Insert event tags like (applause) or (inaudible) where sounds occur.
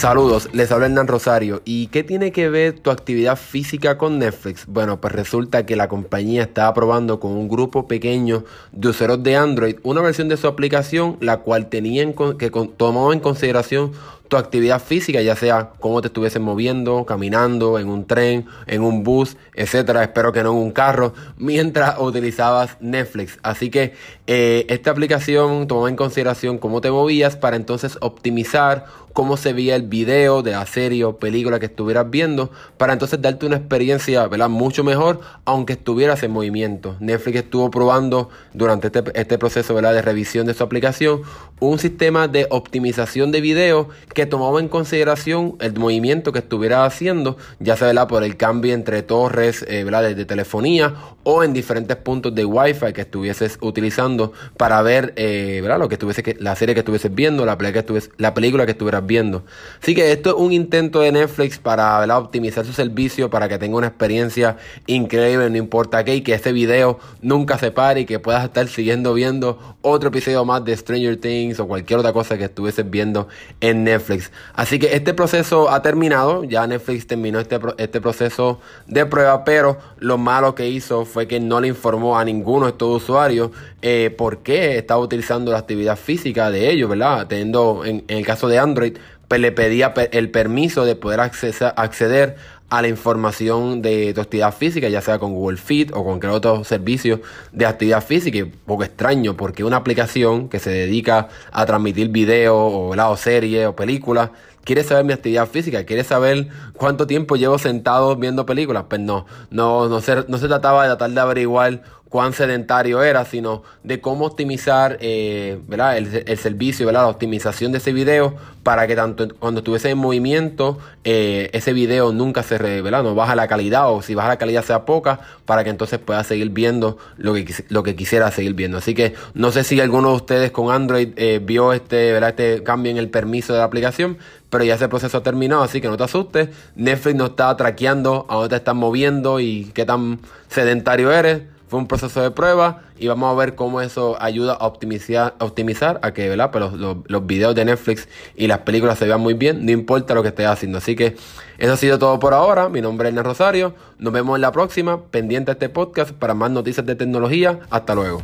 Saludos, les habla Hernán Rosario. ¿Y qué tiene que ver tu actividad física con Netflix? Bueno, pues resulta que la compañía estaba probando con un grupo pequeño de usuarios de Android una versión de su aplicación la cual tenían que en consideración tu actividad física, ya sea cómo te estuviesen moviendo, caminando, en un tren, en un bus, etcétera. Espero que no en un carro, (laughs) mientras utilizabas Netflix. Así que eh, esta aplicación tomó en consideración cómo te movías para entonces optimizar cómo se veía el video de la serie o película que estuvieras viendo, para entonces darte una experiencia ¿verdad? mucho mejor, aunque estuvieras en movimiento. Netflix estuvo probando durante este, este proceso ¿verdad? de revisión de su aplicación un sistema de optimización de video que tomaba en consideración el movimiento que estuvieras haciendo, ya sea por el cambio entre torres eh, ¿verdad? De, telefonía o en diferentes puntos de Wi-Fi que estuvieses utilizando para ver eh, ¿verdad? Lo que estuviese que, la serie que estuvieses viendo, la, que, la película que estuvieras viendo. Así que esto es un intento de Netflix para optimizar su servicio, para que tenga una experiencia increíble, no importa qué, y que este video nunca se pare y que puedas estar siguiendo viendo otro episodio más de Stranger Things o cualquier otra cosa que estuvieses viendo en Netflix. Así que este proceso ha terminado, ya Netflix terminó este, este proceso de prueba, pero lo malo que hizo fue que no le informó a ninguno de estos usuarios eh, por qué estaba utilizando la actividad física de ellos, ¿verdad? Teniendo en el caso de Android, pues le pedía el permiso de poder acceder a la información de tu actividad física, ya sea con Google Fit o con cualquier otro servicio de actividad física. Y poco extraño porque una aplicación que se dedica a transmitir video o, o series o películas quiere saber mi actividad física, quiere saber cuánto tiempo llevo sentado viendo películas. Pues no, no, no se, no se trataba de tratar de averiguar cuán sedentario era, sino de cómo optimizar eh, ¿verdad? El, servicio, ¿verdad? la optimización de ese video para que tanto cuando estuviese en movimiento, eh, ese video nunca se revela, no baja la calidad o si baja la calidad sea poca, para que entonces pueda seguir viendo lo que, lo que quisiera seguir viendo. Así que no sé si alguno de ustedes con Android eh, vio este, ¿verdad? este cambio en el permiso de la aplicación, pero ya ese proceso ha terminado, así que no te asustes. Netflix no está traqueando a dónde te estás moviendo y qué tan sedentario eres fue un proceso de prueba y vamos a ver cómo eso ayuda a optimizar, a que ¿verdad? Pero los, videos de Netflix y las películas se vean muy bien, no importa lo que estés haciendo. Así que eso ha sido todo por ahora. Mi nombre es Ernest Rosario. Nos vemos en la próxima. Pendiente a este podcast para más noticias de tecnología. Hasta luego.